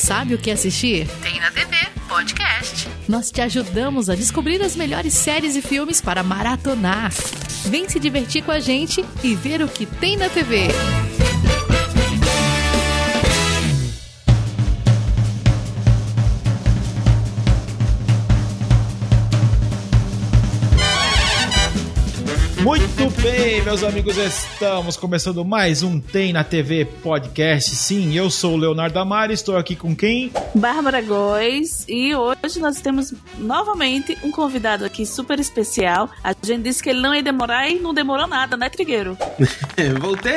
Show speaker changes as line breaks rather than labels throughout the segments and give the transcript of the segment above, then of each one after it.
sabe o que assistir?
Tem na TV Podcast.
Nós te ajudamos a descobrir as melhores séries e filmes para maratonar. Vem se divertir com a gente e ver o que tem na TV.
Muito bem, meus amigos, estamos começando mais um Tem na TV podcast. Sim, eu sou o Leonardo Amari, estou aqui com quem?
Bárbara Góes e hoje nós temos novamente um convidado aqui super especial. A gente disse que ele não ia demorar e não demorou nada, né, Trigueiro?
Voltei!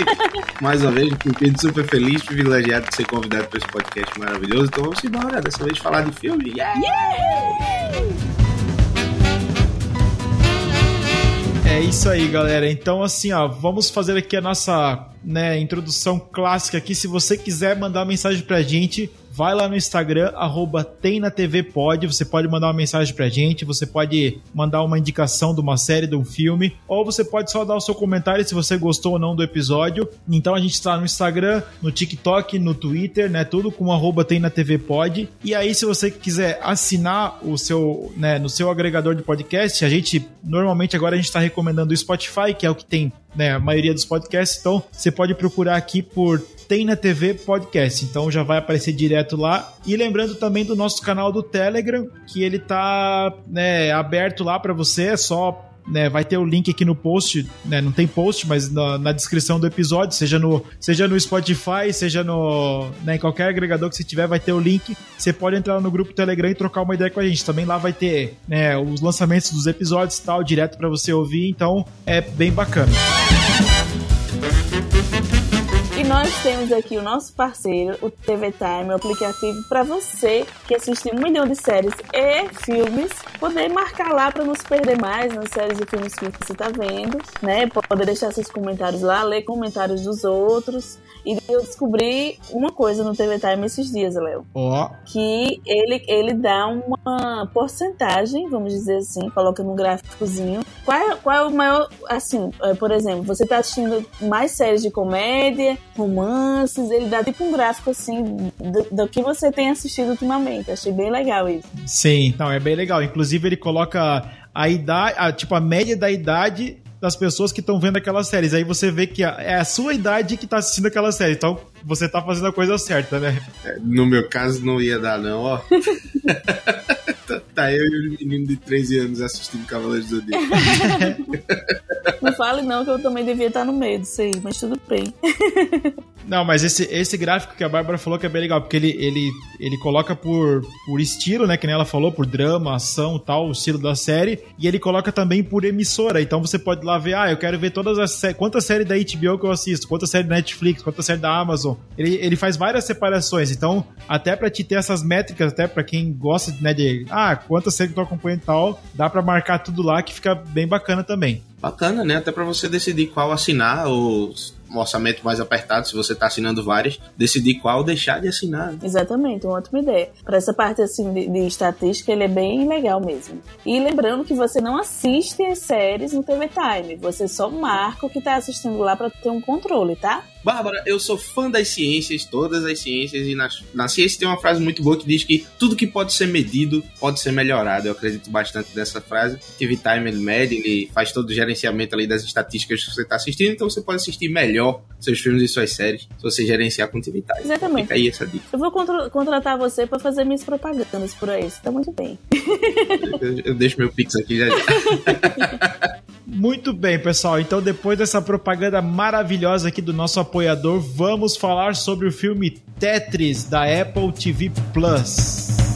mais uma vez, fiquei super feliz, privilegiado de ser convidado para esse podcast maravilhoso. Então vamos embora, dessa vez falar de filme. Yeah! yeah!
É isso aí, galera. Então, assim, ó, vamos fazer aqui a nossa né, introdução clássica aqui. Se você quiser mandar mensagem pra gente, vai lá no Instagram, arroba TemNaTVPod, você pode mandar uma mensagem pra gente, você pode mandar uma indicação de uma série, de um filme, ou você pode só dar o seu comentário se você gostou ou não do episódio. Então a gente está no Instagram, no TikTok, no Twitter, né, tudo com arroba TemNaTVPod. E aí se você quiser assinar o seu, né, no seu agregador de podcast, a gente, normalmente agora a gente está recomendando o Spotify, que é o que tem né, a maioria dos podcasts, então você pode procurar aqui por tem na TV Podcast. Então já vai aparecer direto lá. E lembrando também do nosso canal do Telegram, que ele tá né, aberto lá para você. É só né, vai ter o link aqui no post, né, não tem post, mas na, na, descrição do episódio, seja no, seja no Spotify, seja no, né, em qualquer agregador que você tiver, vai ter o link. Você pode entrar no grupo Telegram e trocar uma ideia com a gente. Também lá vai ter né, os lançamentos dos episódios e tal, direto para você ouvir, então é bem bacana.
E nós temos aqui o nosso parceiro, o TV Time, o aplicativo para você que assiste um milhão de séries e filmes, poder marcar lá para não se perder mais nas séries e filmes que você está vendo, né? Poder deixar seus comentários lá, ler comentários dos outros. E eu descobri uma coisa no TV Time esses dias, Léo.
Oh.
Que ele, ele dá uma porcentagem, vamos dizer assim, coloca no gráficozinho. Qual é, qual é o maior, assim, é, por exemplo, você tá assistindo mais séries de comédia, romances, ele dá tipo um gráfico assim do, do que você tem assistido ultimamente. Achei bem legal isso.
Sim, não, é bem legal. Inclusive ele coloca a idade, a, tipo a média da idade das pessoas que estão vendo aquelas séries. Aí você vê que é a sua idade que está assistindo aquela série. Então você tá fazendo a coisa certa, né?
É, no meu caso não ia dar, não, ó. tá eu e o menino de 13 anos assistindo Cavaleiros do Zodíaco.
não fale não, que eu também devia estar no meio disso aí, mas tudo bem.
Não, mas esse, esse gráfico que a Bárbara falou que é bem legal, porque ele, ele, ele coloca por, por estilo, né? Que nem ela falou, por drama, ação tal, o estilo da série. E ele coloca também por emissora. Então você pode lá ver, ah, eu quero ver todas as séries. Quantas séries da HBO que eu assisto? Quantas séries da Netflix? Quantas séries da Amazon? Ele, ele faz várias separações. Então, até para te ter essas métricas, até para quem gosta né, de, ah, quantas séries que eu e tal, dá para marcar tudo lá que fica bem bacana também.
Bacana, né? Até para você decidir qual assinar ou um orçamento mais apertado, se você está assinando várias, decidir qual deixar de assinar.
Exatamente, uma ótima ideia. Para essa parte assim de, de, estatística, ele é bem legal mesmo. E lembrando que você não assiste as séries no TV Time, você só marca o que está assistindo lá para ter um controle, tá?
Bárbara, eu sou fã das ciências, todas as ciências, e na, na ciência tem uma frase muito boa que diz que tudo que pode ser medido pode ser melhorado. Eu acredito bastante nessa frase. TV Time ele mede, ele faz todo o gerenciamento ali das estatísticas que você está assistindo, então você pode assistir melhor seus filmes e suas séries se você gerenciar com TV Time.
Exatamente.
Fica aí essa dica.
Eu vou contratar você para fazer minhas propagandas por aí, você tá muito bem.
eu, eu deixo meu pix aqui já.
Muito bem, pessoal. Então, depois dessa propaganda maravilhosa aqui do nosso apoiador, vamos falar sobre o filme Tetris da Apple TV Plus.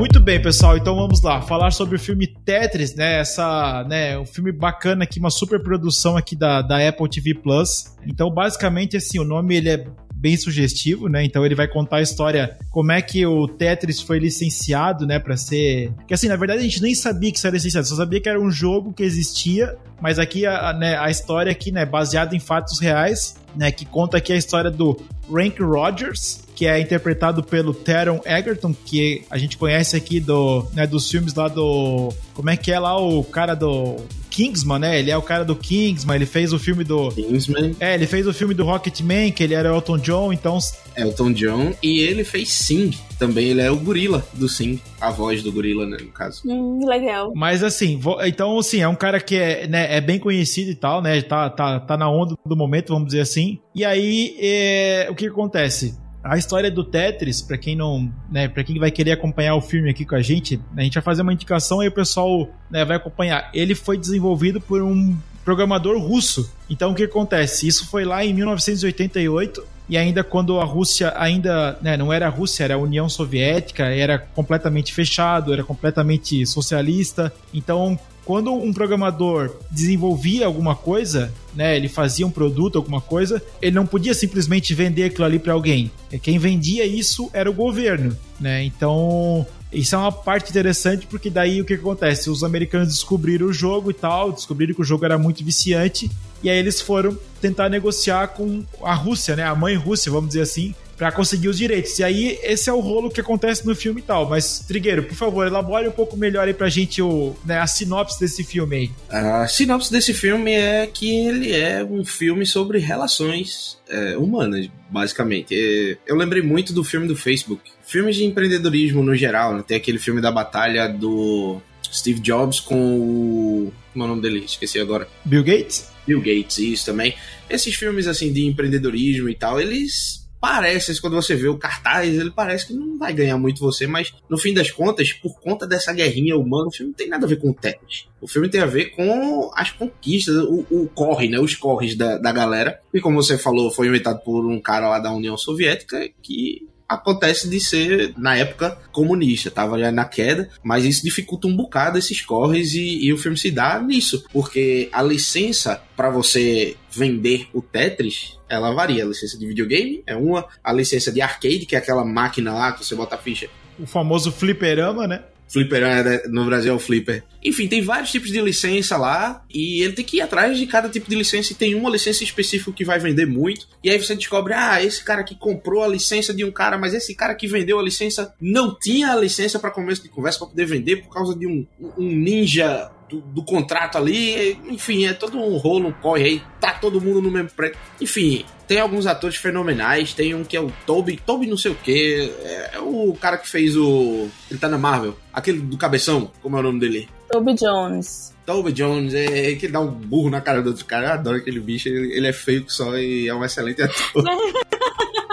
Muito bem, pessoal. Então vamos lá, falar sobre o filme Tetris, né? Essa, né, um filme bacana aqui, uma super produção aqui da, da Apple TV Plus. Então, basicamente, assim, o nome ele é bem sugestivo, né? Então ele vai contar a história, como é que o Tetris foi licenciado, né, para ser... Que assim, na verdade a gente nem sabia que isso era licenciado, só sabia que era um jogo que existia, mas aqui a, né, a história aqui, né, baseada em fatos reais, né, que conta aqui a história do Rank Rogers, que é interpretado pelo Taron Egerton, que a gente conhece aqui do, né, dos filmes lá do. Como é que é lá o cara do. Kingsman, né? Ele é o cara do Kingsman, ele fez o filme do.
Kingsman.
É, ele fez o filme do Rocketman, que ele era Elton John, então.
Elton John, e ele fez Sing também, ele é o gorila do Sing, a voz do gorila, né, no caso.
Hum, legal.
Mas assim, vou, então assim, é um cara que é, né, é bem conhecido e tal, né? Tá, tá, tá na onda do momento, vamos dizer assim. E aí, é, o que acontece? A história do Tetris, para quem não, né, para quem vai querer acompanhar o filme aqui com a gente, a gente vai fazer uma indicação e o pessoal né, vai acompanhar. Ele foi desenvolvido por um programador russo. Então o que acontece? Isso foi lá em 1988 e ainda quando a Rússia ainda né, não era a Rússia, era a União Soviética, era completamente fechado, era completamente socialista. Então quando um programador desenvolvia alguma coisa, né, ele fazia um produto, alguma coisa, ele não podia simplesmente vender aquilo ali para alguém. Quem vendia isso era o governo, né? Então, isso é uma parte interessante porque daí o que acontece? Os americanos descobriram o jogo e tal, descobriram que o jogo era muito viciante e aí eles foram tentar negociar com a Rússia, né? A mãe Rússia, vamos dizer assim, para conseguir os direitos. E aí, esse é o rolo que acontece no filme e tal. Mas, Trigueiro, por favor, elabore um pouco melhor aí pra gente o, né, a sinopse desse filme aí.
A sinopse desse filme é que ele é um filme sobre relações é, humanas, basicamente. É, eu lembrei muito do filme do Facebook. Filmes de empreendedorismo no geral, né? Tem aquele filme da batalha do Steve Jobs com o. Como é o nome dele? Esqueci agora.
Bill Gates?
Bill Gates, isso também. Esses filmes assim de empreendedorismo e tal, eles parece, quando você vê o cartaz, ele parece que não vai ganhar muito você, mas no fim das contas, por conta dessa guerrinha humana, o filme não tem nada a ver com o Tetris. O filme tem a ver com as conquistas, o, o corre, né? Os corres da, da galera. E como você falou, foi inventado por um cara lá da União Soviética que acontece de ser, na época, comunista, tava já na queda, mas isso dificulta um bocado esses corres e, e o filme se dá nisso, porque a licença para você vender o Tetris, ela varia. A licença de videogame é uma, a licença de arcade, que é aquela máquina lá que você bota a ficha.
O famoso fliperama, né?
Flipper né, no Brasil é o Flipper. Enfim, tem vários tipos de licença lá e ele tem que ir atrás de cada tipo de licença e tem uma licença específica que vai vender muito. E aí você descobre, ah, esse cara que comprou a licença de um cara, mas esse cara que vendeu a licença não tinha a licença para começo de conversa para poder vender por causa de um, um ninja do, do, contrato ali, enfim, é todo um rolo, um corre aí, tá todo mundo no mesmo prédio. Enfim, tem alguns atores fenomenais, tem um que é o Toby, Toby não sei o que, é, é, o cara que fez o. Ele tá na Marvel, aquele do cabeção, como é o nome dele?
Toby Jones.
Toby Jones, é, é que dá um burro na cara do outro cara, eu adoro aquele bicho, ele, ele é feio só e é um excelente ator.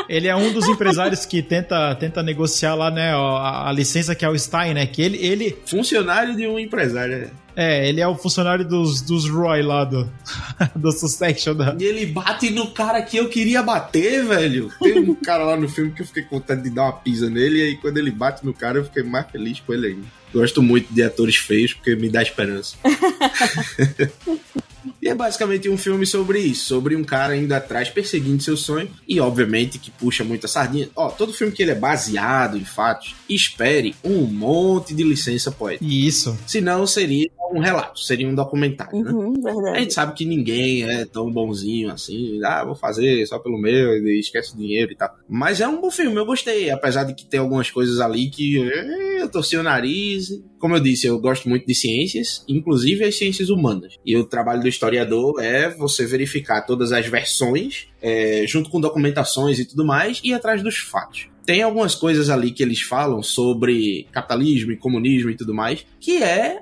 Ele é um dos empresários que tenta, tenta negociar lá, né, a, a, licença que é o Stein, né? Que ele, ele.
Funcionário de um empresário.
Né? É, ele é o funcionário dos, dos Roy lá do, do Succession. Da...
E ele bate no cara que eu queria bater, velho. Tem um cara lá no filme que eu fiquei com vontade de dar uma pisa nele, e aí quando ele bate no cara, eu fiquei mais feliz com ele ainda. Gosto muito de atores feios porque me dá esperança. E é basicamente um filme sobre isso, sobre um cara indo atrás, perseguindo seu sonho, e obviamente que puxa muita sardinha. Ó, todo filme que ele é baseado em fatos, espere um monte de licença poética.
Isso.
Senão seria um relato, seria um documentário, né?
uhum, né? Verdade.
A gente sabe que ninguém é tão bonzinho assim, ah, vou fazer só pelo meu, e esquece o dinheiro e tal. Mas é um bom filme, eu gostei, apesar de que tem algumas coisas ali que eh, eu torci o nariz. Como eu disse, eu gosto muito de ciências, inclusive as ciências humanas. E o trabalho do historiador é você verificar todas as versões, é, junto com documentações e tudo mais, e atrás dos fatos. Tem algumas coisas ali que eles falam sobre capitalismo e comunismo e tudo mais, que é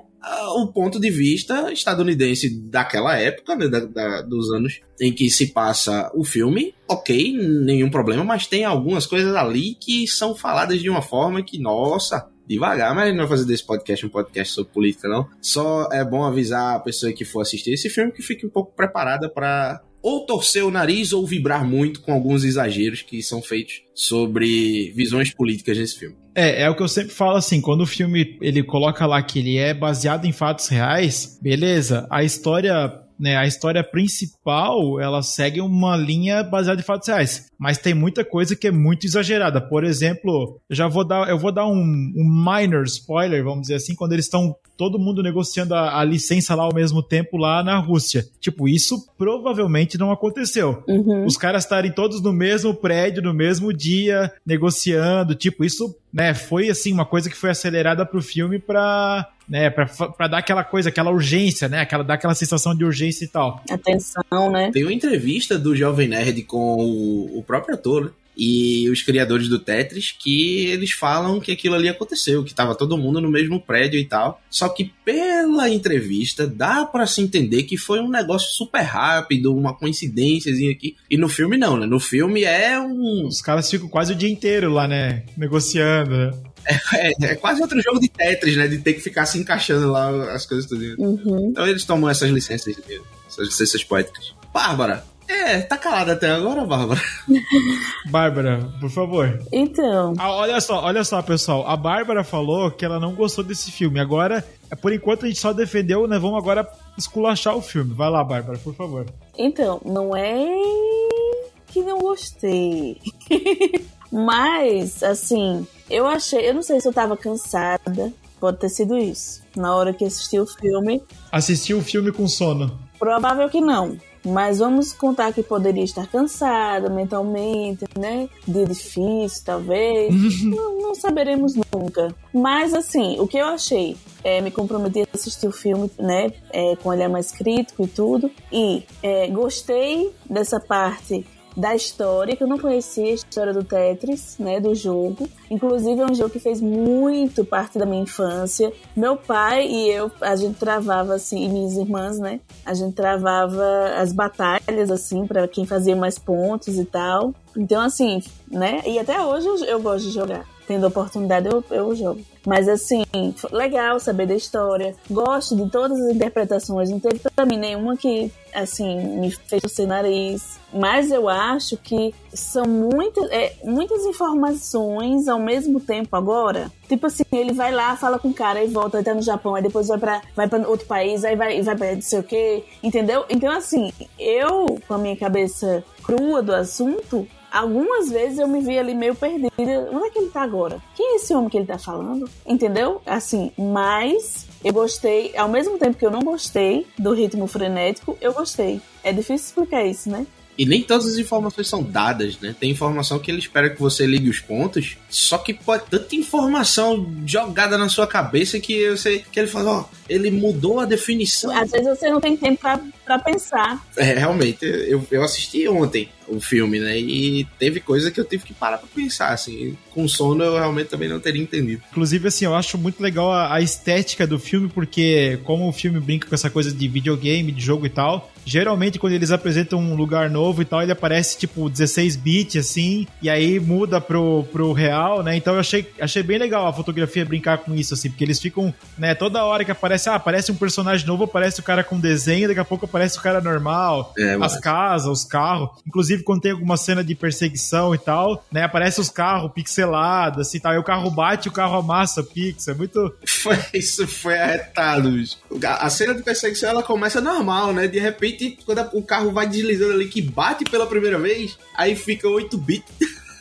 o ponto de vista estadunidense daquela época, né, da, da, dos anos em que se passa o filme, ok, nenhum problema, mas tem algumas coisas ali que são faladas de uma forma que, nossa, devagar, mas não vai fazer desse podcast um podcast sobre política, não. Só é bom avisar a pessoa que for assistir esse filme que fique um pouco preparada para ou torcer o nariz ou vibrar muito com alguns exageros que são feitos sobre visões políticas nesse filme.
É, é o que eu sempre falo assim, quando o filme ele coloca lá que ele é baseado em fatos reais, beleza, a história né, a história principal, ela segue uma linha baseada em fatos reais, mas tem muita coisa que é muito exagerada. Por exemplo, eu já vou dar, eu vou dar um, um minor spoiler, vamos dizer assim, quando eles estão todo mundo negociando a, a, licença lá ao mesmo tempo lá na Rússia. Tipo, isso provavelmente não aconteceu.
Uhum.
Os caras estarem todos no mesmo prédio, no mesmo dia, negociando, tipo, isso, né, foi assim, uma coisa que foi acelerada pro filme pra, né, pra, pra dar aquela coisa, aquela urgência, né, aquela, dar aquela sensação de urgência e tal.
Atenção, né?
Tem uma entrevista do Jovem Nerd com o, o próprio ator, né? e os criadores do Tetris que eles falam que aquilo ali aconteceu, que tava todo mundo no mesmo prédio e tal. Só que pela entrevista dá para se entender que foi um negócio super rápido, uma coincidênciazinha aqui. E no filme não, né? No filme é um.
Os caras ficam quase o dia inteiro lá, né? Negociando.
É, é, é, quase outro jogo de Tetris, né? De ter que ficar se encaixando lá as coisas tudo.
Uhum.
Então eles tomam essas licenças mesmo, essas licenças poéticas. Bárbara, é, tá calada até agora, Bárbara.
Bárbara, por favor.
Então.
Ah, olha só, olha só, pessoal. A Bárbara falou que ela não gostou desse filme. Agora, por enquanto a gente só defendeu, né? Vamos agora esculachar o filme. Vai lá, Bárbara, por favor.
Então, não é que não gostei. Mas, assim, eu achei. Eu não sei se eu tava cansada. Pode ter sido isso. Na hora que assisti o filme.
Assistiu o filme com sono.
Provável que não. Mas vamos contar que poderia estar cansada mentalmente, né? Dia difícil, talvez. não, não, saberemos nunca. Mas, assim, o que eu achei? É, me comprometi a assistir o filme, né? É, com olhar mais crítico e tudo. E é, gostei dessa parte da história, que eu não conhecia a história do Tetris, né, do jogo. Inclusive é um jogo que fez muito parte da minha infância. Meu pai e eu, a gente travava assim, e minhas irmãs, né, a gente travava as batalhas assim para quem fazia mais pontos e tal. Então assim, né, e até hoje eu, eu gosto de jogar. Tendo oportunidade eu, eu jogo. Mas assim, legal saber da história. Gosto de todas as interpretações. Não teve pra mim nenhuma que, assim, me fez torcer nariz. Mas eu acho que são muitas, é, muitas informações ao mesmo tempo agora. Tipo assim, ele vai lá, fala com o cara e volta, tá no Japão, aí depois vai pra, vai pra outro país, aí vai, vai pra não sei o quê, entendeu? Então, assim, eu, com a minha cabeça crua do assunto, algumas vezes eu me vi ali meio perdida. Onde é que ele tá agora? Quem é esse homem que ele tá falando? Entendeu? Assim, mas eu gostei, ao mesmo tempo que eu não gostei do ritmo frenético, eu gostei. É difícil explicar isso, né?
E nem todas as informações são dadas, né? Tem informação que ele espera que você ligue os pontos, só que pode tanta informação jogada na sua cabeça que você que ele fala, ó, ele mudou a definição.
Às vezes você não tem tempo para pensar.
É, realmente, eu, eu assisti ontem o filme, né? E teve coisa que eu tive que parar pra pensar, assim. Com sono eu realmente também não teria entendido.
Inclusive, assim, eu acho muito legal a, a, estética do filme, porque como o filme brinca com essa coisa de videogame, de jogo e tal, geralmente quando eles apresentam um lugar novo e tal, ele aparece tipo 16 bits, assim, e aí muda pro, pro real, né? Então eu achei, achei bem legal a fotografia brincar com isso, assim, porque eles ficam, né, toda hora que aparece, ah, aparece um personagem novo, aparece o cara com desenho, daqui a pouco aparece o cara normal, é, as casas, os carros. Inclusive, quando tem alguma cena de perseguição e tal, né? Aparece os carros pixelados, assim, tal. E o carro bate e o carro amassa pixel. É muito.
Foi, isso foi arretado, bicho. A cena de perseguição ela começa normal, né? De repente, quando o carro vai deslizando ali, que bate pela primeira vez, aí fica 8 bits.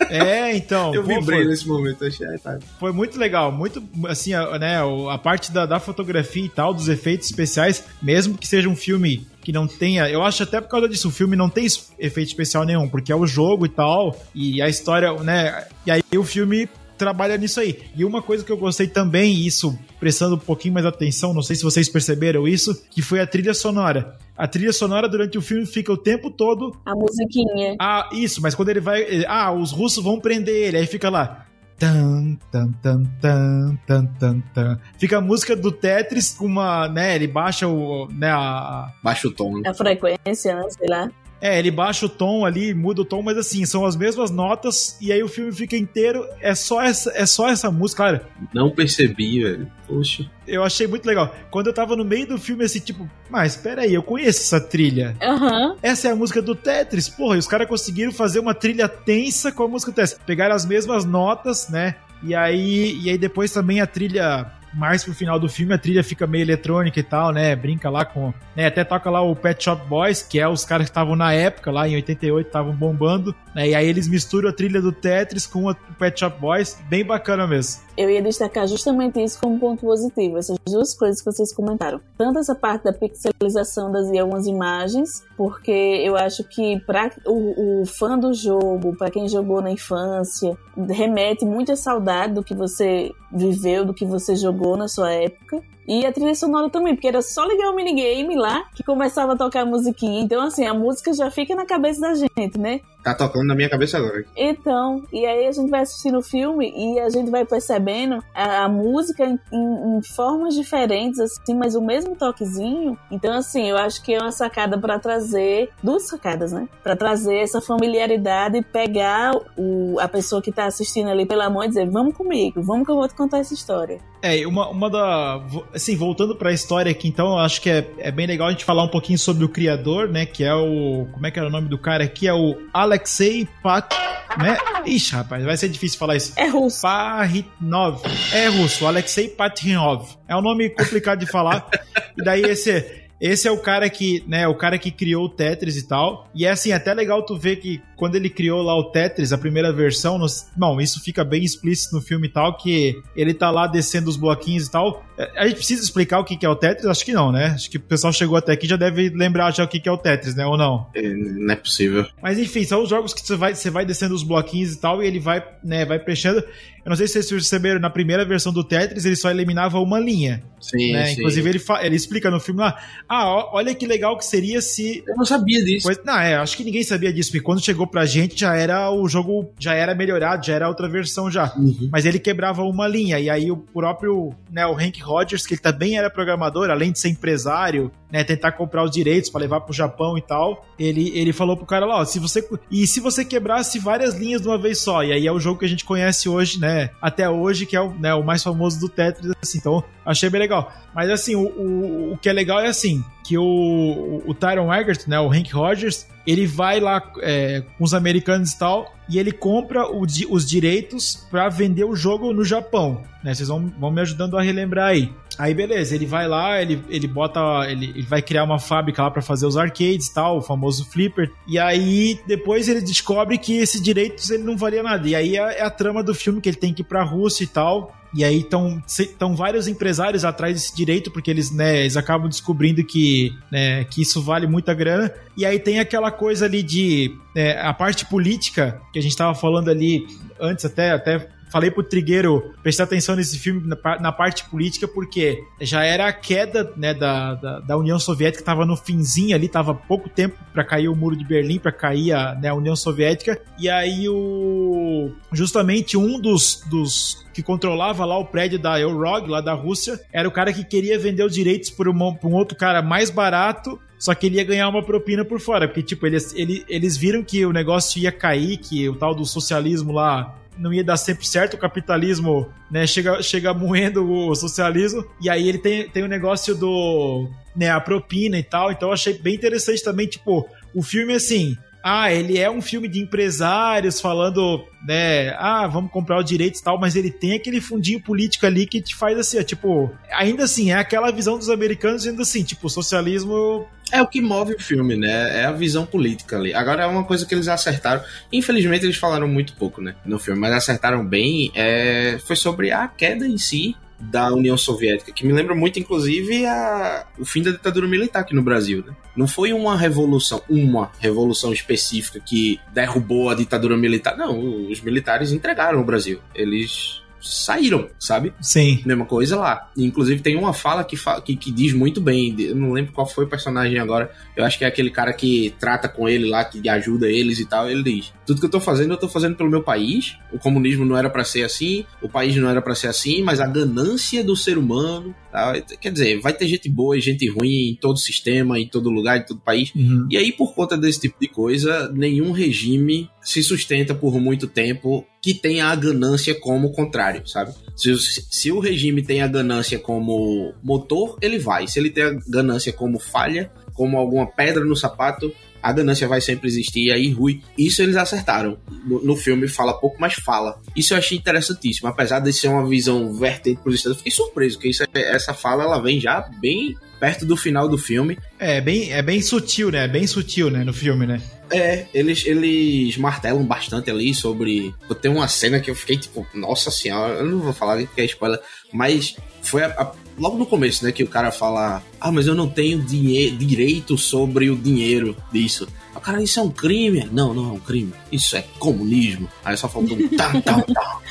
É, então.
Eu vibrei nesse momento, achei arretado.
Foi muito legal, muito, assim, a, né, a parte da, da fotografia e tal, dos efeitos especiais, mesmo que seja um filme que não tenha. Eu acho até por causa disso, o filme não tem efeito especial nenhum, porque é o jogo e tal, e a história, né? E aí o filme trabalha nisso aí. E uma coisa que eu gostei também, isso prestando um pouquinho mais atenção, não sei se vocês perceberam isso, que foi a trilha sonora. A trilha sonora durante o filme fica o tempo todo.
A musiquinha.
Ah, isso, mas quando ele vai. Ah, os russos vão prender ele, aí fica lá. Tan, tan, tan, tan, tan, tan, tan. Fica a música do Tetris com uma, né, ele baixa o, né, a...
Baixa o tom.
A frequência, né, sei lá.
É, ele baixa o tom ali, muda o tom, mas assim, são as mesmas notas e aí o filme fica inteiro, é só essa, é só essa música, cara.
Não percebi, velho. Poxa.
Eu achei muito legal. Quando eu tava no meio do filme, assim, tipo, mas peraí, eu conheço essa trilha.
Uhum.
Essa é a música do Tetris. Porra, e os caras conseguiram fazer uma trilha tensa com a música do Tetris. Pegaram as mesmas notas, né? E aí, e aí depois também a trilha mais pro final do filme a trilha fica meio eletrônica e tal, né? Brinca lá com. Né? Até toca lá o Pet Shop Boys, que é os caras que estavam na época, lá em 88, estavam bombando. Né? E aí eles misturam a trilha do Tetris com o Pet Shop Boys. Bem bacana mesmo.
Eu ia destacar justamente isso como ponto positivo, essas duas coisas que vocês comentaram. Tanto essa parte da pixelização das algumas imagens, porque eu acho que para o, o fã do jogo, para quem jogou na infância, remete muita saudade do que você viveu, do que você jogou na sua época. E a trilha sonora também, porque era só ligar o minigame lá que começava a tocar a musiquinha. Então, assim, a música já fica na cabeça da gente, né?
Tá tocando na minha cabeça agora.
Então, e aí a gente vai assistindo o filme e a gente vai percebendo a, a música em, em, em, formas diferentes, assim, mas o mesmo toquezinho. Então, assim, eu acho que é uma sacada para trazer, duas sacadas, né? Para trazer essa familiaridade e pegar o, a pessoa que tá assistindo ali pela mão e dizer: vamos comigo, vamos que eu vou te contar essa história.
É, uma, uma da. Assim, voltando pra história aqui, então, eu acho que é, é bem legal a gente falar um pouquinho sobre o criador, né? Que é o. Como é que era o nome do cara aqui? É o Alexei Pat. Né? Ixi, rapaz, vai ser difícil falar isso.
É russo.
Paritnov. É russo, Alexei Patrinov. É um nome complicado de falar. e daí esse esse é o cara que, né, o cara que criou o Tetris e tal. E é assim, até legal tu ver que quando ele criou lá o Tetris, a primeira versão, bom, isso fica bem explícito no filme e tal, que ele tá lá descendo os bloquinhos e tal. É, a gente precisa explicar o que é o Tetris? Acho que não, né? Acho que o pessoal chegou até aqui já deve lembrar já o que é o Tetris, né? Ou não?
É, não é possível.
Mas enfim, são os jogos que você vai, você vai descendo os bloquinhos e tal, e ele vai, né, vai preenchendo. Eu não sei se vocês perceberam, na primeira versão do Tetris, ele só eliminava uma linha.
Sim,
né?
sim.
Inclusive, ele, ele explica no filme lá, ah, olha que legal que seria se...
Eu não sabia disso.
Pois, não, é, acho que ninguém sabia disso, porque quando chegou pra gente, já era o jogo, já era melhorado, já era outra versão já.
Uhum.
Mas ele quebrava uma linha, e aí o próprio, né, o Hank Rogers, que ele também era programador, além de ser empresário, né, tentar comprar os direitos para levar pro Japão e tal, ele, ele falou pro cara lá, ó, se você... E se você quebrasse várias linhas de uma vez só? E aí é o jogo que a gente conhece hoje, né, até hoje, que é o, né, o mais famoso do Tetris, assim, então achei bem legal. Mas assim, o, o, o que é legal é assim, que o, o Tyron Eggert, né, o Hank Rogers, ele vai lá é, com os americanos e tal, e ele compra o, os direitos para vender o jogo no Japão. Né? Vocês vão, vão me ajudando a relembrar aí. Aí beleza, ele vai lá, ele, ele bota, ele, ele vai criar uma fábrica lá para fazer os arcades, tal, o famoso flipper. E aí depois ele descobre que esses direitos ele não valia nada. E aí é, é a trama do filme que ele tem que ir para Rússia e tal. E aí estão vários empresários atrás desse direito, porque eles, né, eles acabam descobrindo que, né, que isso vale muita grana. E aí tem aquela coisa ali de. É, a parte política, que a gente estava falando ali antes, até, até falei pro Trigueiro prestar atenção nesse filme na, na, parte política, porque já era a queda né, da, da, da União Soviética, estava no finzinho ali, tava pouco tempo para cair o muro de Berlim, para cair a, né, a União Soviética, e aí o justamente um dos, dos que controlava lá o prédio da Eurog, lá da Rússia, era o cara que queria vender os direitos por um outro cara mais barato só que ele ia ganhar uma propina por fora, porque, tipo, eles, eles viram que o negócio ia cair, que o tal do socialismo lá não ia dar sempre certo, o capitalismo né, chega, chega moendo o socialismo, e aí ele tem, tem o negócio do. Né, a propina e tal, então eu achei bem interessante também, tipo, o filme assim. Ah, ele é um filme de empresários falando, né? Ah, vamos comprar o direito e tal, mas ele tem aquele fundinho político ali que te faz assim, ó, tipo, ainda assim, é aquela visão dos americanos, ainda assim, tipo, o socialismo
é o que move o filme, né? É a visão política ali. Agora é uma coisa que eles acertaram. Infelizmente eles falaram muito pouco, né? No filme, mas acertaram bem. É... Foi sobre a queda em si da União Soviética, que me lembra muito, inclusive, a... o fim da ditadura militar aqui no Brasil. Né? Não foi uma revolução, uma revolução específica que derrubou a ditadura militar. Não, os militares entregaram o Brasil. Eles saíram, sabe?
Sim.
Mesma coisa lá. Inclusive tem uma fala que, fala, que, que, diz muito bem, eu não lembro qual foi o personagem agora, eu acho que é aquele cara que trata com ele lá, que ajuda eles e tal, ele diz, tudo que eu tô fazendo, eu tô fazendo pelo meu país, o comunismo não era para ser assim, o país não era para ser assim, mas a ganância do ser humano, tá? quer dizer, vai ter gente boa e gente ruim em todo sistema, em todo lugar, em todo país,
uhum.
e aí por conta desse tipo de coisa, nenhum regime se sustenta por muito tempo que tenha a ganância como contrário, sabe? Se, se, o regime tem a ganância como motor, ele vai. Se ele tem a ganância como falha, como alguma pedra no sapato, a ganância vai sempre existir, aí Rui. Isso eles acertaram. No, no, filme fala pouco, mas fala. Isso eu achei interessantíssimo. Apesar de ser uma visão vertente para os Estados fiquei surpreso, que isso, essa fala ela vem já bem perto do final do filme.
É, bem, é bem sutil, né? Bem sutil, né, no filme, né?
É, eles, eles martelam bastante ali sobre. Tem uma cena que eu fiquei tipo, nossa senhora, eu não vou falar que é spoiler, mas foi a, a, logo no começo, né, que o cara fala: Ah, mas eu não tenho direito sobre o dinheiro disso. O cara, isso é um crime? Não, não é um crime. Isso é comunismo. Aí só faltou um tá, tá, tá.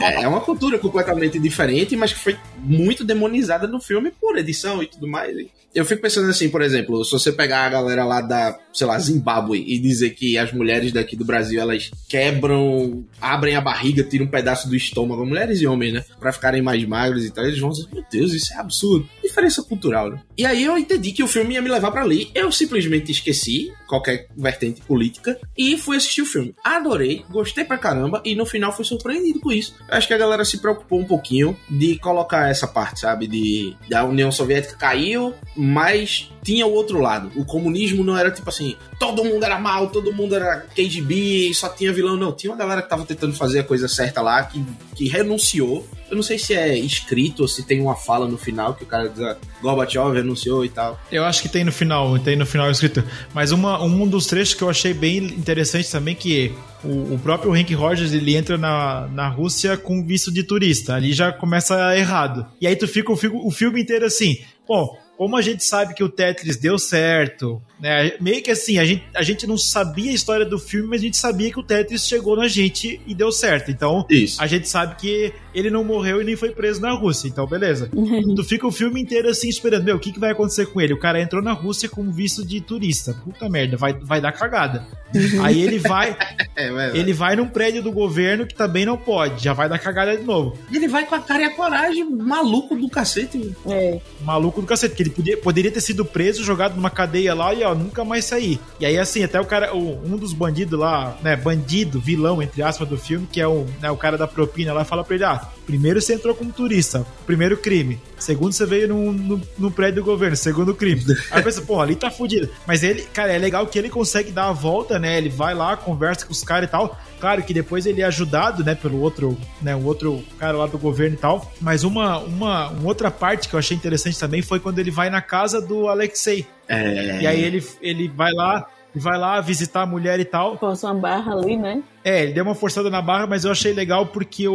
É, é uma cultura completamente diferente, mas que foi muito demonizada no filme por edição e tudo mais eu fico pensando assim, por exemplo, se você pegar a galera lá da, sei lá, Zimbábue e dizer que as mulheres daqui do Brasil elas quebram, abrem a barriga, tiram um pedaço do estômago, mulheres e homens, né? Pra ficarem mais magros e tal, eles vão dizer, meu Deus, isso é absurdo. Diferença cultural, né? E aí eu entendi que o filme ia me levar para ali. Eu simplesmente esqueci qualquer vertente política e fui assistir o filme. Adorei, gostei pra caramba e no final fui surpreendido com isso. Acho que a galera se preocupou um pouquinho de colocar essa parte, sabe? De da União Soviética caiu, mas tinha o outro lado. O comunismo não era tipo assim, todo mundo era mal, todo mundo era KGB, só tinha vilão. Não, tinha uma galera que tava tentando fazer a coisa certa lá, que, que renunciou. Eu não sei se é escrito ou se tem uma fala no final que o cara diz, ah, Gorbachev renunciou e tal.
Eu acho que tem no final, tem no final escrito. Mas uma, um dos trechos que eu achei bem interessante também, que o, o próprio Hank Rogers ele entra na, na Rússia com visto de turista. Ali já começa errado. E aí tu fica o, o filme inteiro assim, bom, como a gente sabe que o Tetris deu certo, né? Meio que assim, a gente, a gente não sabia a história do filme, mas a gente sabia que o Tetris chegou na gente e deu certo. Então, Isso. a gente sabe que ele não morreu e nem foi preso na Rússia. Então, beleza. tu fica o filme inteiro assim esperando, meu, o que, que vai acontecer com ele? O cara entrou na Rússia com visto de turista. Puta merda, vai, vai dar cagada. Uhum. Aí ele vai. é, ele vai num prédio do governo que também não pode. Já vai dar cagada de novo.
E ele vai com a cara e a coragem, maluco do cacete.
É. Maluco do cacete, que ele podia, poderia ter sido preso, jogado numa cadeia lá e ó, nunca mais sair. E aí, assim, até o cara, o, um dos bandidos lá, né, bandido, vilão, entre aspas, do filme, que é o, né, o cara da propina lá, fala pra ele: ah, primeiro você entrou como turista, primeiro crime. Segundo, você veio no, no, no prédio do governo, segundo crime. Aí pensa, pô, ali tá fudido. Mas ele, cara, é legal que ele consegue dar a volta, né? Ele vai lá, conversa com os caras e tal. Claro que depois ele é ajudado, né, pelo outro, né, o outro cara lá do governo e tal. Mas uma, uma, uma outra parte que eu achei interessante também foi quando ele vai na casa do Alexei. É... E aí ele, ele vai lá, vai lá visitar a mulher e tal.
Força uma barra ali, né?
É, ele deu uma forçada na barra, mas eu achei legal porque o,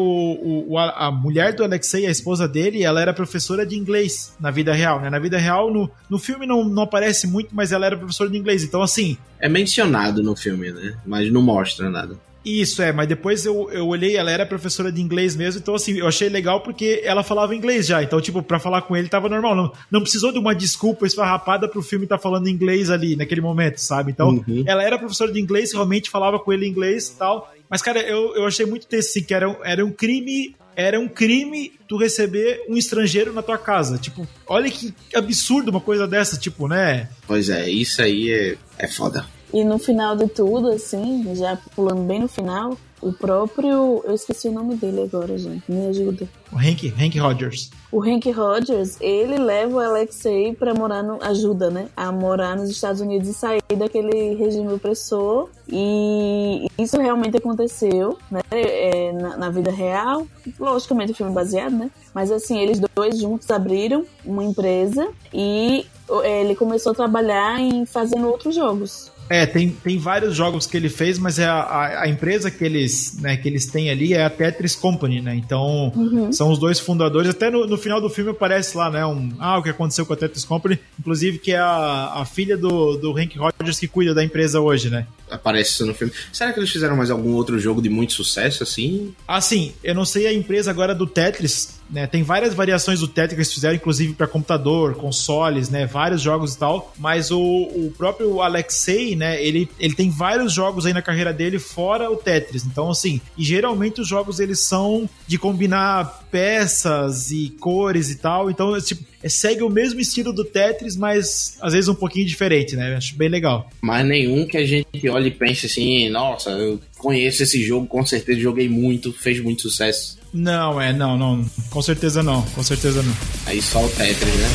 o, a mulher do Alexei, a esposa dele, ela era professora de inglês na vida real, né? Na vida real, no, no filme não, não aparece muito, mas ela era professora de inglês. Então, assim.
É mencionado no filme, né? Mas não mostra nada.
Isso, é, mas depois eu, eu olhei, ela era professora de inglês mesmo, então assim, eu achei legal porque ela falava inglês já, então, tipo, pra falar com ele tava normal, não, não precisou de uma desculpa esfarrapada pro filme estar tá falando inglês ali, naquele momento, sabe? Então, uhum. ela era professora de inglês, realmente falava com ele inglês e tal, mas, cara, eu, eu achei muito texto, assim, que era, era um crime era um crime tu receber um estrangeiro na tua casa. Tipo, olha que absurdo uma coisa dessa, tipo, né?
Pois é, isso aí é, é foda.
E no final de tudo, assim, já pulando bem no final, o próprio. Eu esqueci o nome dele agora, gente. Me ajuda.
O Hank, Hank Rogers.
O Hank Rogers, ele leva o Alexei pra morar no. ajuda, né? A morar nos Estados Unidos e sair daquele regime opressor. E isso realmente aconteceu, né? É, na, na, vida real. Logicamente, o filme é baseado, né? Mas assim, eles dois juntos abriram uma empresa e é, ele começou a trabalhar em fazendo outros jogos.
É, tem, tem vários jogos que ele fez, mas é a, a, a, empresa que eles, né, que eles têm ali é a Tetris Company, né? Então, uhum. são os dois fundadores. Até no, no, final do filme aparece lá, né? Um, ah, o que aconteceu com a Tetris Company. Inclusive, que é a, a filha do, do Hank Rogers que cuida da empresa hoje, né?
Aparece isso no filme. Será que eles fizeram mais algum outro jogo de muito sucesso, assim?
Assim, eu não sei a empresa agora do Tetris, né? Tem várias variações do Tetris que eles fizeram, inclusive para computador, consoles, né? Vários jogos e tal. Mas o, o próprio Alexei, né? Ele, ele tem vários jogos aí na carreira dele fora o Tetris. Então, assim, e geralmente os jogos eles são de combinar peças e cores e tal. Então, é, tipo, é, segue o mesmo estilo do Tetris, mas às vezes um pouquinho diferente, né? Acho bem legal.
Mas nenhum que a gente olhe e pense assim, nossa, eu conheço esse jogo, com certeza joguei muito, fez muito sucesso.
Não, é, não, não. Com certeza não, com certeza não.
Aí só o Tetris, né?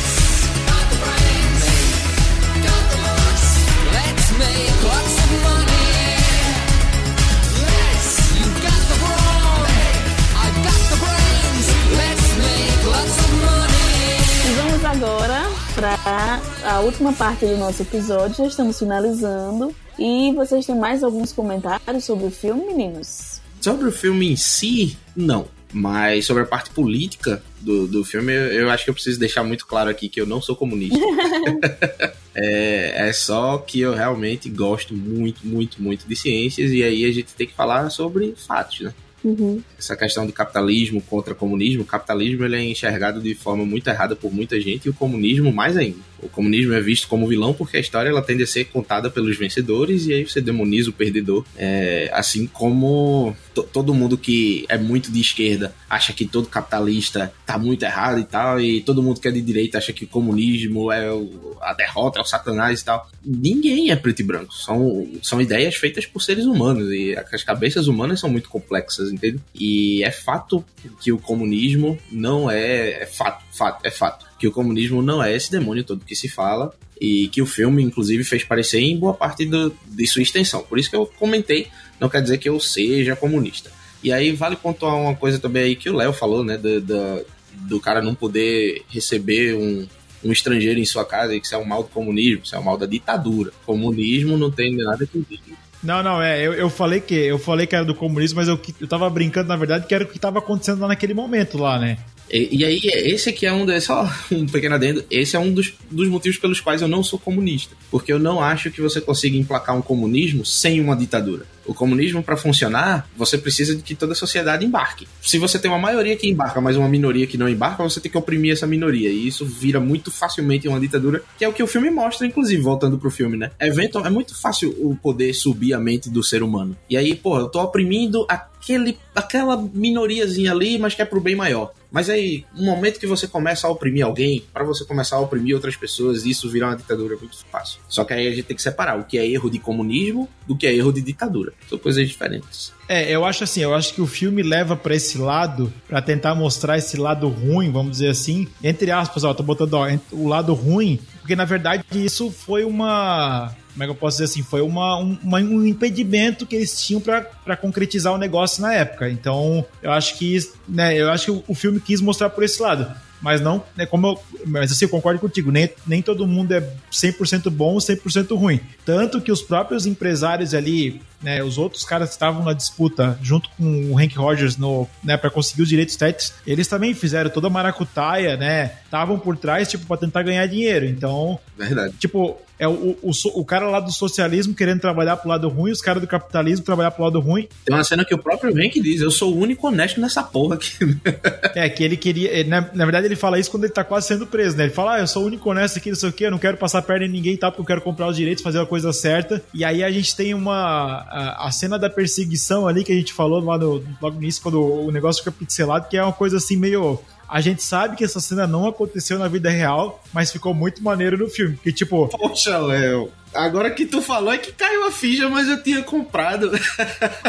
Vamos agora para a última parte do nosso episódio, já estamos finalizando. E vocês têm mais alguns comentários sobre o filme, meninos?
Sobre o filme em si, não. Mas sobre a parte política do, do filme, eu, acho que eu preciso deixar muito claro aqui que eu não sou comunista. é, é só que eu realmente gosto muito, muito, muito de ciências, e aí a gente tem que falar sobre fatos, né?
Uhum.
essa questão de capitalismo contra comunismo, o capitalismo ele é enxergado de forma muito errada por muita gente e o comunismo mais ainda. O comunismo é visto como vilão porque a história ela tende a ser contada pelos vencedores e aí você demoniza o perdedor. É, assim como todo mundo que é muito de esquerda acha que todo capitalista tá muito errado e tal, e todo mundo que é de direita acha que o comunismo é o, a derrota, é o satanás e tal. Ninguém é preto e branco. São, são ideias feitas por seres humanos e as cabeças humanas são muito complexas entende? E é fato que o comunismo não é. É fato, fato, é fato. Que o comunismo não é esse demônio todo que se fala e que o filme, inclusive, fez parecer em boa parte do, de sua extensão. Por isso que eu comentei, não quer dizer que eu seja comunista. E aí vale pontuar uma coisa também aí que o Léo falou, né? Do, do, do cara não poder receber um, um estrangeiro em sua casa e que isso é um mal do comunismo, isso é um mal da ditadura. Comunismo não tem nada que ver
não, não, é. Eu, eu falei que eu falei que era do comunismo, mas eu, eu tava brincando, na verdade, que era o que tava acontecendo lá naquele momento lá, né?
E, e, aí, esse aqui é um desses, só um pequeno adendo, esse é um dos, dos motivos pelos quais eu não sou comunista. Porque eu não acho que você consiga emplacar um comunismo sem uma ditadura. O comunismo, para funcionar, você precisa de que toda a sociedade embarque. Se você tem uma maioria que embarca, mas uma minoria que não embarca, você tem que oprimir essa minoria. E isso vira muito facilmente uma ditadura, que é o que o filme mostra, inclusive, voltando pro filme, né? Evento, é muito fácil o poder subir a mente do ser humano. E aí, pô, eu tô oprimindo aquele, aquela minoriazinha ali, mas que é pro bem maior. Mas aí, um momento que você começa a oprimir alguém, para você começar a oprimir outras pessoas, isso virar uma ditadura muito fácil. Só que aí a gente tem que separar o que é erro de comunismo do que é erro de ditadura. São coisas diferentes.
É, eu acho assim, eu acho que o filme leva para esse lado, para tentar mostrar esse lado ruim, vamos dizer assim, entre aspas, ó, tô botando ó, o lado ruim, porque na verdade isso foi uma como é que eu posso dizer assim? Foi uma, um, um impedimento que eles tinham para concretizar o negócio na época. Então, eu acho que, né, eu acho que o, o filme quis mostrar por esse lado mas não, né, como eu, mas assim, eu concordo contigo, nem, nem todo mundo é 100% bom ou 100% ruim. Tanto que os próprios empresários ali, né, os outros caras que estavam na disputa junto com o Hank Rogers no, né, para conseguir os direitos técnicos, eles também fizeram toda a maracutaia, né, estavam por trás, tipo, para tentar ganhar dinheiro. Então,
verdade.
Tipo, é o, o, o, cara lá do socialismo querendo trabalhar pro lado ruim, os caras do capitalismo trabalhar pro lado ruim.
Tem uma cena que o próprio Hank diz: Eu sou o único honesto nessa porra aqui.
é, que ele queria. Na, na, verdade, ele fala isso quando ele tá quase sendo preso, né? Ele fala: Ah, eu sou o único honesto aqui, não sei o quê, eu não quero passar perna em ninguém, tá? Porque eu quero comprar os direitos, fazer a coisa certa. E aí a gente tem uma. A, a cena da perseguição ali que a gente falou lá no, logo no início, quando o negócio fica pixelado, que é uma coisa assim meio a gente sabe que essa cena não aconteceu na vida real, mas ficou muito maneiro no filme. Que tipo.
Poxa, Léo. Agora que tu falou é que caiu a ficha, mas eu tinha comprado.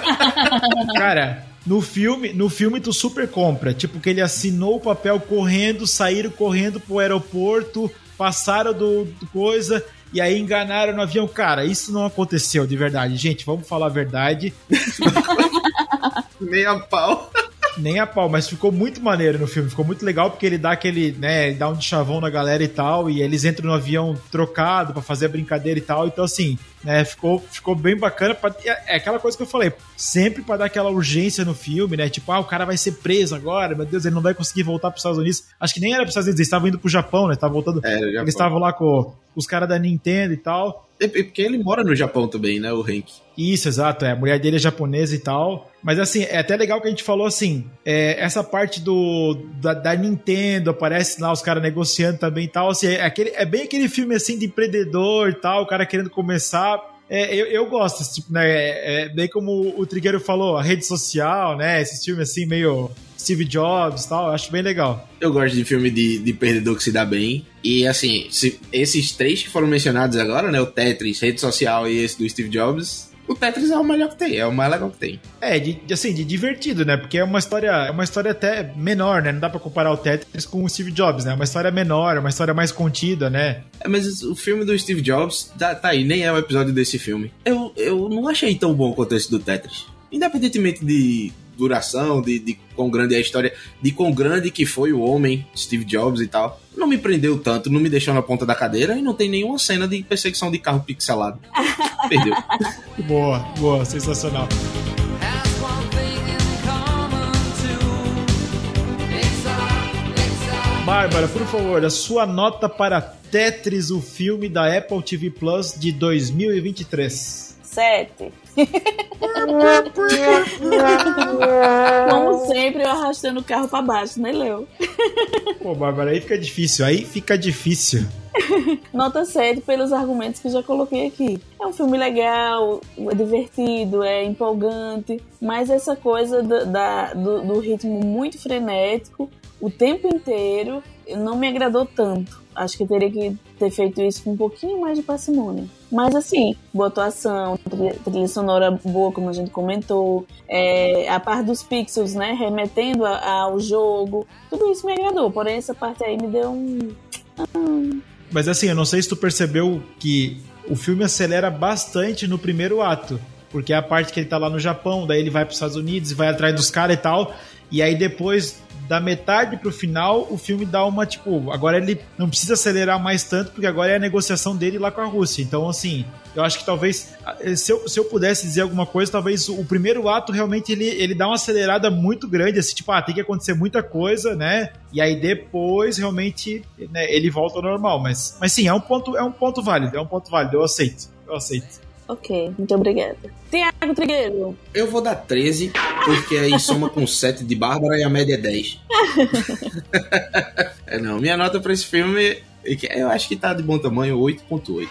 Cara, no filme, no filme tu super compra. Tipo, que ele assinou o papel correndo, saíram correndo pro aeroporto, passaram do, do coisa e aí enganaram no avião. Cara, isso não aconteceu de verdade. Gente, vamos falar a verdade.
Meia pau.
Nem a pau, mas ficou muito maneiro no filme. Ficou muito legal porque ele dá aquele, né, dá um de chavão na galera e tal, e eles entram no avião trocado para fazer a brincadeira e tal. Então, assim, né, ficou, ficou bem bacana. Pra, é, é aquela coisa que eu falei, sempre para dar aquela urgência no filme, né? Tipo, ah, o cara vai ser preso agora, meu Deus, ele não vai conseguir voltar para os Estados Unidos. Acho que nem era para os Estados Unidos, eles estavam indo pro Japão, né? Tava voltando. É, eles estavam lá com os caras da Nintendo e tal.
É, porque ele mora no Japão também, né, o Hank?
Isso, exato. É, a mulher dele é japonesa e tal. Mas assim, é até legal que a gente falou assim: é, essa parte do da, da, Nintendo, aparece lá os caras negociando também e tal. Assim, é, aquele, é bem aquele filme assim de empreendedor e tal, o cara querendo começar. É, eu, eu gosto, tipo, né? É, é, bem como o Trigueiro falou, a rede social, né? Esse filme assim, meio Steve Jobs e tal, acho bem legal.
Eu gosto de filme de, de perdedor que se dá bem. E assim, se, esses três que foram mencionados agora, né? O Tetris, rede social e esse do Steve Jobs, o Tetris é o melhor que tem, é o mais legal que tem.
É, de, assim, de divertido, né? Porque é uma história, é uma história até menor, né? Não dá pra comparar o Tetris com o Steve Jobs, né? É uma história menor, é uma história mais contida, né?
É, mas o filme do Steve Jobs, tá, tá aí, nem é o episódio desse filme. Eu, eu não achei tão bom quanto esse do Tetris independentemente de, duração, de, de quão grande é a história, de quão grande que foi o homem, Steve Jobs e tal. Não me prendeu tanto, não me deixou na ponta da cadeira e não tem nenhuma cena de perseguição de carro pixelado. Perdeu.
Boa, boa, sensacional. Bárbara, por favor, a sua nota para Tetris, o filme da Apple TV Plus de 2023.
Sete. Como sempre, eu arrastando o carro pra baixo, né, Leo?
Pô, Bárbara, aí fica difícil, aí fica difícil.
Nota 7 pelos argumentos que já coloquei aqui. É um filme legal, é divertido, é empolgante, mas essa coisa do, da, do, do ritmo muito frenético o tempo inteiro não me agradou tanto. Acho que teria que ter feito isso com um pouquinho mais de parcimônia. Mas assim, boa atuação, trilha, sonora boa, como a gente comentou, é, a parte dos pixels, né, remetendo a, ao jogo, tudo isso me agradou. Porém, essa parte aí me deu um.
Mas assim, eu não sei se tu percebeu que o filme acelera bastante no primeiro ato. Porque é a parte que ele tá lá no Japão, daí ele vai para os Estados Unidos e vai atrás dos caras e tal. E aí depois da metade pro final, o filme dá uma, tipo, agora ele não precisa acelerar mais tanto, porque agora é a negociação dele lá com a Rússia. Então, assim, eu acho que talvez, se eu, se eu pudesse dizer alguma coisa, talvez o primeiro ato realmente ele, ele dá uma acelerada muito grande, assim, tipo, ah, tem que acontecer muita coisa, né? E aí depois, realmente, né, ele volta ao normal. Mas, mas sim, é um ponto, é um ponto válido, é um ponto válido, eu aceito, eu aceito.
Ok, muito obrigada. Tiago Trigueiro.
Eu vou dar 13, porque aí soma com 7 de Bárbara e a média é 10. é, não, minha nota pra esse filme, eu acho que tá de bom tamanho, 8.8.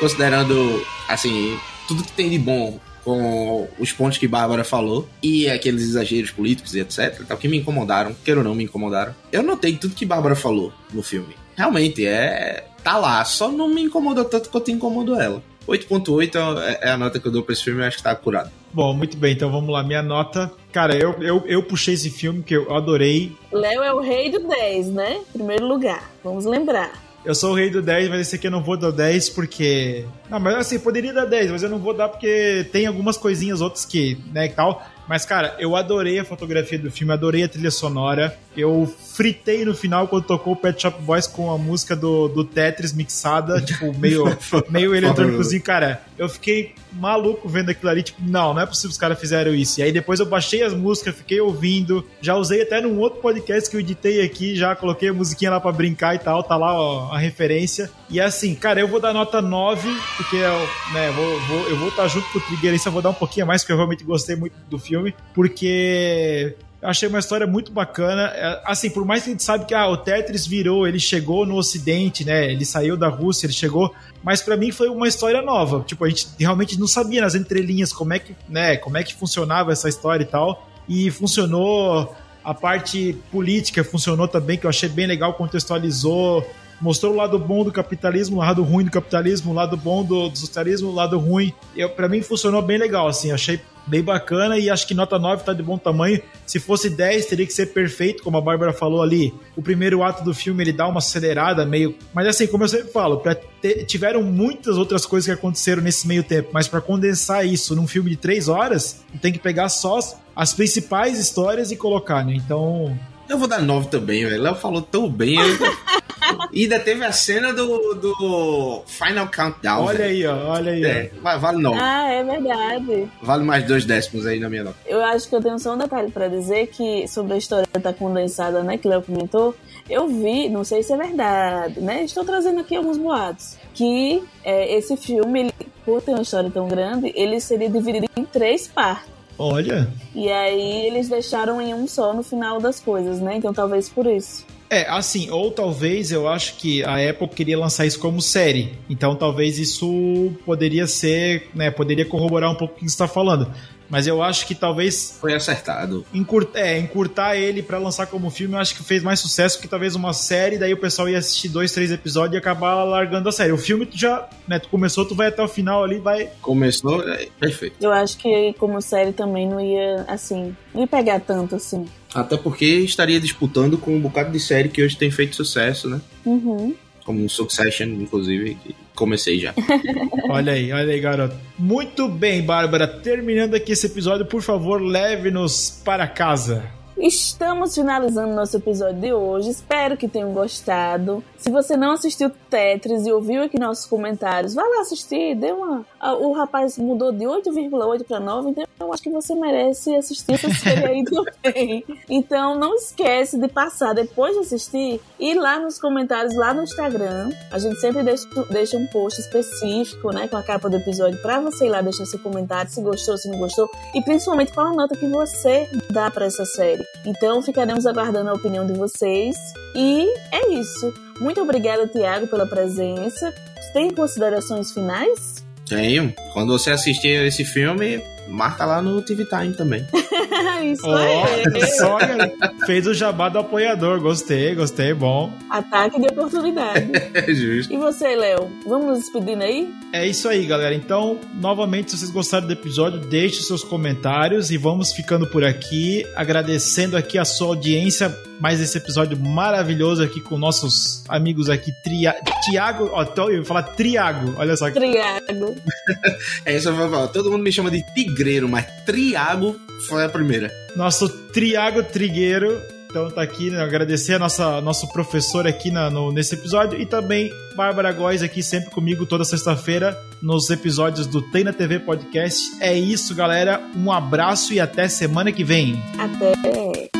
Considerando, assim, tudo que tem de bom com os pontos que Bárbara falou e aqueles exageros políticos e etc, tal, que me incomodaram, queira ou não me incomodaram. Eu notei tudo que Bárbara falou no filme. Realmente, é. tá lá, só não me incomodou tanto quanto incomodou ela. 8.8 é, é a nota que eu dou pra esse filme, eu acho que tá curado.
Bom, muito bem, então vamos lá. Minha nota. Cara, eu, eu, eu puxei esse filme que eu adorei.
Léo é o rei do 10, né? Primeiro lugar, vamos lembrar.
Eu sou o rei do 10, mas esse aqui eu não vou dar 10 porque. Não, mas assim, poderia dar 10, mas eu não vou dar porque tem algumas coisinhas outras que, né, e tal. Mas, cara, eu adorei a fotografia do filme, adorei a trilha sonora. Eu fritei no final quando tocou o Pet Shop Boys com a música do, do Tetris mixada, tipo, meio, meio eletrônicozinho. Cara, eu fiquei maluco vendo aquilo ali, tipo, não, não é possível que os caras fizeram isso. E aí depois eu baixei as músicas, fiquei ouvindo, já usei até num outro podcast que eu editei aqui, já coloquei a musiquinha lá pra brincar e tal, tá lá ó, a referência. E assim, cara, eu vou dar nota 9, porque eu, né, vou, vou, eu vou estar junto com o Trigger, isso eu vou dar um pouquinho mais, porque eu realmente gostei muito do filme, porque achei uma história muito bacana. É, assim, por mais que a gente sabe que ah, o Tetris virou, ele chegou no Ocidente, né? Ele saiu da Rússia, ele chegou. Mas para mim foi uma história nova. Tipo, a gente realmente não sabia nas entrelinhas como é que, né, como é que funcionava essa história e tal. E funcionou. A parte política funcionou também, que eu achei bem legal, contextualizou mostrou o lado bom do capitalismo, o lado ruim do capitalismo, o lado bom do, do socialismo, o lado ruim. para mim funcionou bem legal, assim, achei bem bacana e acho que nota 9 tá de bom tamanho. Se fosse 10, teria que ser perfeito, como a Bárbara falou ali. O primeiro ato do filme ele dá uma acelerada meio. Mas assim, como eu sempre falo, pra ter... tiveram muitas outras coisas que aconteceram nesse meio tempo, mas para condensar isso num filme de 3 horas, tem que pegar só as principais histórias e colocar, né? Então.
Eu vou dar 9 também, velho. Léo falou tão bem. Eu... E ainda teve a cena do, do Final Countdown.
Olha véio. aí, ó. Olha aí.
É, vale não.
Ah, é verdade.
Vale mais dois décimos aí na minha nota.
Eu acho que eu tenho só um detalhe pra dizer que sobre a história da condensada, né, que o Léo comentou. Eu vi, não sei se é verdade, né? Estou trazendo aqui alguns boatos. Que é, esse filme, ele, por ter uma história tão grande, ele seria dividido em três partes.
Olha.
E aí eles deixaram em um só no final das coisas, né? Então talvez por isso.
É, assim, ou talvez eu acho que a Apple queria lançar isso como série. Então talvez isso poderia ser, né, poderia corroborar um pouco o que você está falando. Mas eu acho que talvez.
Foi acertado.
Encurtar, é, encurtar ele para lançar como filme, eu acho que fez mais sucesso que talvez uma série, daí o pessoal ia assistir dois, três episódios e acabar largando a série. O filme tu já, né, tu começou, tu vai até o final ali, vai.
Começou, é, perfeito.
Eu acho que como série também não ia, assim, não ia pegar tanto assim.
Até porque estaria disputando com um bocado de série que hoje tem feito sucesso, né?
Uhum.
Como Succession, inclusive, que comecei já.
olha aí, olha aí, garoto. Muito bem, Bárbara. Terminando aqui esse episódio, por favor, leve-nos para casa.
Estamos finalizando nosso episódio de hoje. Espero que tenham gostado. Se você não assistiu Tetris e ouviu aqui nossos comentários, vá lá assistir. Dê uma. O rapaz mudou de 8,8 para 9, então eu acho que você merece assistir essa série aí também. Então não esquece de passar depois de assistir e lá nos comentários, lá no Instagram. A gente sempre deixa, deixa um post específico, né, com a capa do episódio para você ir lá deixar seu comentário, se gostou, se não gostou e principalmente qual a nota que você dá para essa série. Então ficaremos aguardando a opinião de vocês. E é isso. Muito obrigada, Tiago, pela presença. Tem considerações finais?
Tenho. Quando você assistir esse filme, marca lá no TV Time também.
Isso oh, aí. Só,
fez o jabá do apoiador. Gostei, gostei, bom.
Ataque de oportunidade.
é justo.
E você, Léo? Vamos nos despedindo aí?
É isso aí, galera. Então, novamente, se vocês gostaram do episódio, deixe seus comentários e vamos ficando por aqui. Agradecendo aqui a sua audiência. Mais esse episódio maravilhoso aqui com nossos amigos aqui, Tria... Tiago. Ó, eu ia falar Triago. Olha só.
Triago.
é isso, eu vou falar. Todo mundo me chama de Tigreiro, mas Triago foi a primeira.
Nosso Triago Trigueiro. Então tá aqui, né, agradecer a nossa nosso professor aqui na, no, nesse episódio e também Bárbara Góes aqui sempre comigo toda sexta-feira nos episódios do Tem na TV Podcast. É isso, galera. Um abraço e até semana que vem.
Até.